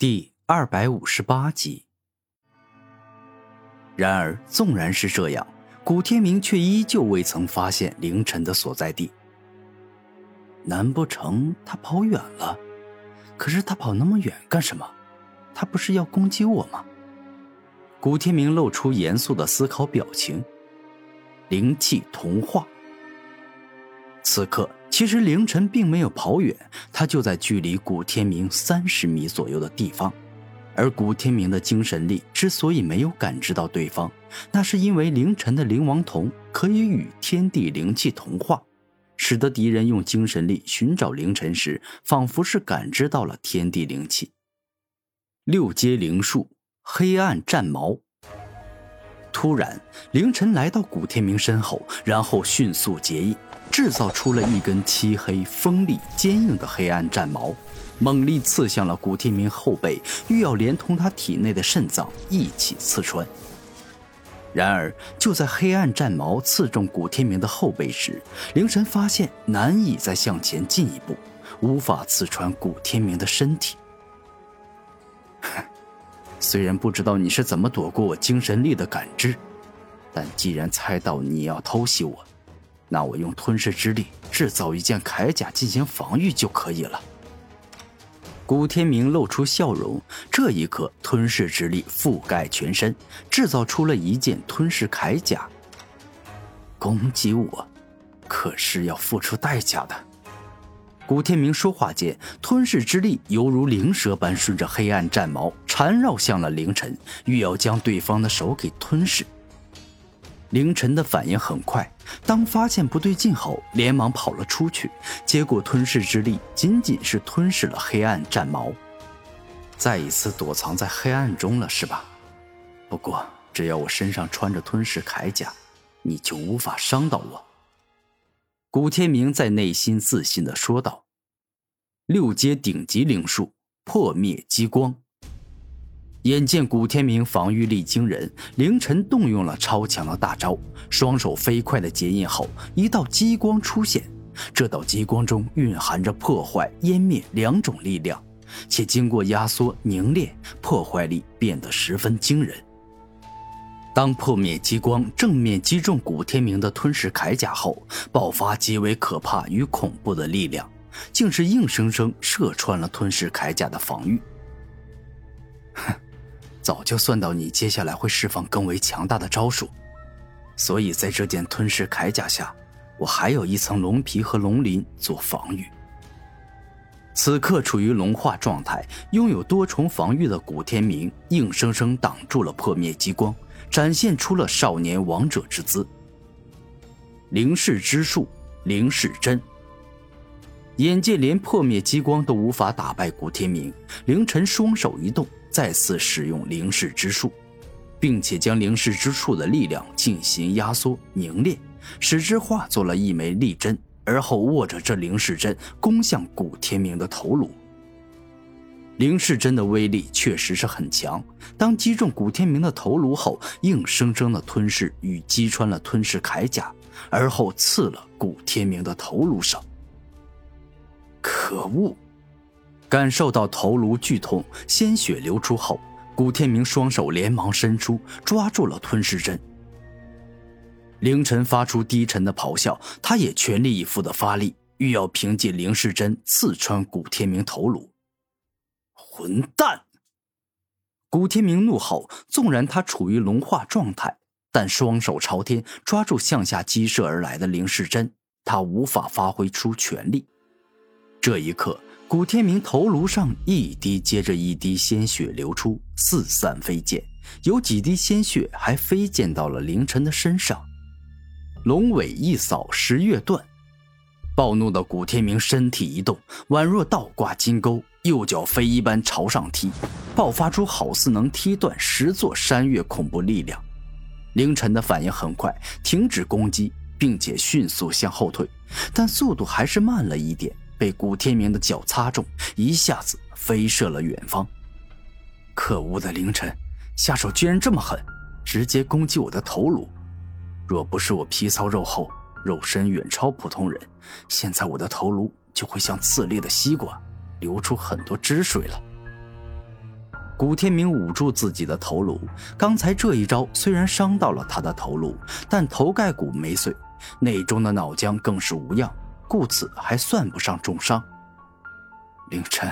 第二百五十八集。然而，纵然是这样，古天明却依旧未曾发现凌晨的所在地。难不成他跑远了？可是他跑那么远干什么？他不是要攻击我吗？古天明露出严肃的思考表情。灵气同化。此刻，其实凌晨并没有跑远，他就在距离古天明三十米左右的地方。而古天明的精神力之所以没有感知到对方，那是因为凌晨的灵王瞳可以与天地灵气同化，使得敌人用精神力寻找凌晨时，仿佛是感知到了天地灵气。六阶灵术，黑暗战矛。突然，凌晨来到古天明身后，然后迅速结印，制造出了一根漆黑、锋利、坚硬的黑暗战矛，猛力刺向了古天明后背，欲要连同他体内的肾脏一起刺穿。然而，就在黑暗战矛刺中古天明的后背时，凌晨发现难以再向前进一步，无法刺穿古天明的身体。哼 虽然不知道你是怎么躲过我精神力的感知，但既然猜到你要偷袭我，那我用吞噬之力制造一件铠甲进行防御就可以了。古天明露出笑容，这一刻吞噬之力覆盖全身，制造出了一件吞噬铠甲。攻击我，可是要付出代价的。古天明说话间，吞噬之力犹如灵蛇般顺着黑暗战矛缠绕向了凌晨，欲要将对方的手给吞噬。凌晨的反应很快，当发现不对劲后，连忙跑了出去。结果吞噬之力仅仅是吞噬了黑暗战矛，再一次躲藏在黑暗中了，是吧？不过只要我身上穿着吞噬铠甲，你就无法伤到我。古天明在内心自信的说道：“六阶顶级灵术破灭激光。”眼见古天明防御力惊人，凌晨动用了超强的大招，双手飞快的结印后，一道激光出现。这道激光中蕴含着破坏、湮灭两种力量，且经过压缩凝练，破坏力变得十分惊人。当破灭激光正面击中古天明的吞噬铠甲后，爆发极为可怕与恐怖的力量，竟是硬生生射穿了吞噬铠甲的防御。哼，早就算到你接下来会释放更为强大的招数，所以在这件吞噬铠甲下，我还有一层龙皮和龙鳞做防御。此刻处于龙化状态、拥有多重防御的古天明，硬生生挡住了破灭激光。展现出了少年王者之姿。灵视之术，灵视针。眼见连破灭激光都无法打败古天明，凌晨双手一动，再次使用灵视之术，并且将灵视之术的力量进行压缩凝练，使之化作了一枚利针，而后握着这灵视针攻向古天明的头颅。灵视针的威力确实是很强，当击中古天明的头颅后，硬生生的吞噬与击穿了吞噬铠甲，而后刺了古天明的头颅上。可恶！感受到头颅剧痛，鲜血流出后，古天明双手连忙伸出，抓住了吞噬针。凌晨发出低沉的咆哮，他也全力以赴的发力，欲要凭借灵视针刺穿古天明头颅。混蛋！古天明怒吼，纵然他处于龙化状态，但双手朝天抓住向下击射而来的灵视针，他无法发挥出全力。这一刻，古天明头颅上一滴接着一滴鲜血流出，四散飞溅，有几滴鲜血还飞溅到了凌晨的身上。龙尾一扫十月断，暴怒的古天明身体一动，宛若倒挂金钩。右脚飞一般朝上踢，爆发出好似能踢断十座山岳恐怖力量。凌晨的反应很快，停止攻击，并且迅速向后退，但速度还是慢了一点，被古天明的脚擦中，一下子飞射了远方。可恶的凌晨，下手居然这么狠，直接攻击我的头颅。若不是我皮糙肉厚，肉身远超普通人，现在我的头颅就会像刺裂的西瓜。流出很多汁水了。古天明捂住自己的头颅，刚才这一招虽然伤到了他的头颅，但头盖骨没碎，内中的脑浆更是无恙，故此还算不上重伤。凌晨，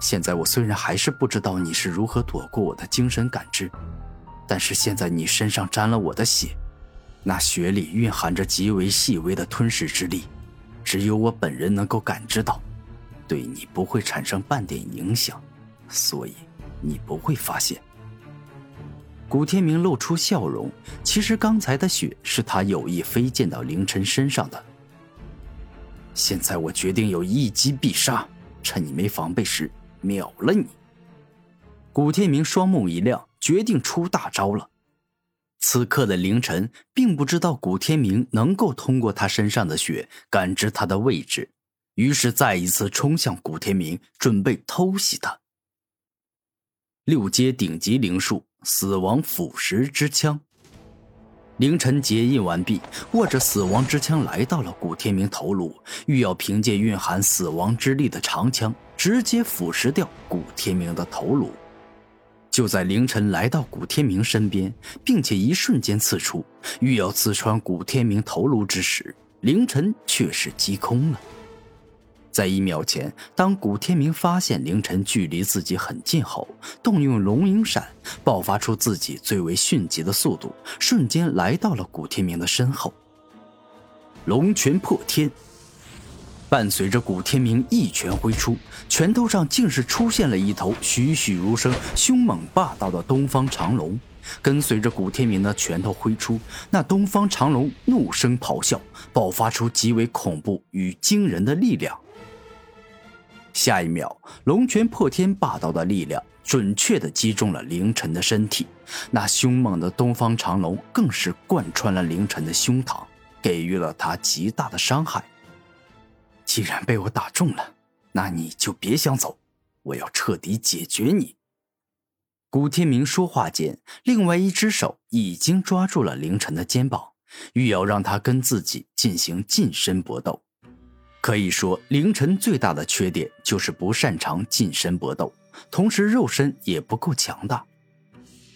现在我虽然还是不知道你是如何躲过我的精神感知，但是现在你身上沾了我的血，那血里蕴含着极为细微的吞噬之力，只有我本人能够感知到，对你不会产生半点影响，所以。你不会发现。古天明露出笑容，其实刚才的血是他有意飞溅到凌晨身上的。现在我决定有一击必杀，趁你没防备时秒了你。古天明双目一亮，决定出大招了。此刻的凌晨并不知道古天明能够通过他身上的血感知他的位置，于是再一次冲向古天明，准备偷袭他。六阶顶级灵术死亡腐蚀之枪。凌晨结印完毕，握着死亡之枪来到了古天明头颅，欲要凭借蕴含死亡之力的长枪直接腐蚀掉古天明的头颅。就在凌晨来到古天明身边，并且一瞬间刺出，欲要刺穿古天明头颅之时，凌晨却是击空了。在一秒前，当古天明发现凌晨距离自己很近后，动用龙影闪，爆发出自己最为迅疾的速度，瞬间来到了古天明的身后。龙拳破天，伴随着古天明一拳挥出，拳头上竟是出现了一头栩栩如生、凶猛霸道的东方长龙。跟随着古天明的拳头挥出，那东方长龙怒声咆哮，爆发出极为恐怖与惊人的力量。下一秒，龙拳破天，霸道的力量准确的击中了凌晨的身体。那凶猛的东方长龙更是贯穿了凌晨的胸膛，给予了他极大的伤害。既然被我打中了，那你就别想走，我要彻底解决你。古天明说话间，另外一只手已经抓住了凌晨的肩膀，欲要让他跟自己进行近身搏斗。可以说，凌晨最大的缺点就是不擅长近身搏斗，同时肉身也不够强大。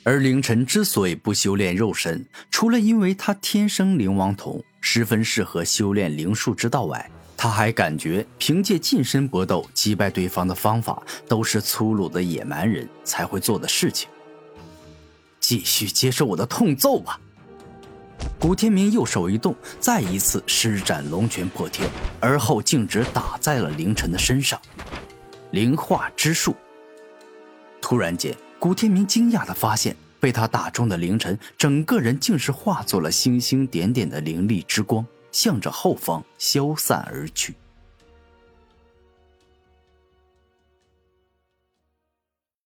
而凌晨之所以不修炼肉身，除了因为他天生灵王瞳，十分适合修炼灵术之道外，他还感觉凭借近身搏斗击败对方的方法，都是粗鲁的野蛮人才会做的事情。继续接受我的痛揍吧。古天明右手一动，再一次施展龙拳破天，而后径直打在了凌晨的身上。灵化之术。突然间，古天明惊讶地发现，被他打中的凌晨，整个人竟是化作了星星点点的灵力之光，向着后方消散而去。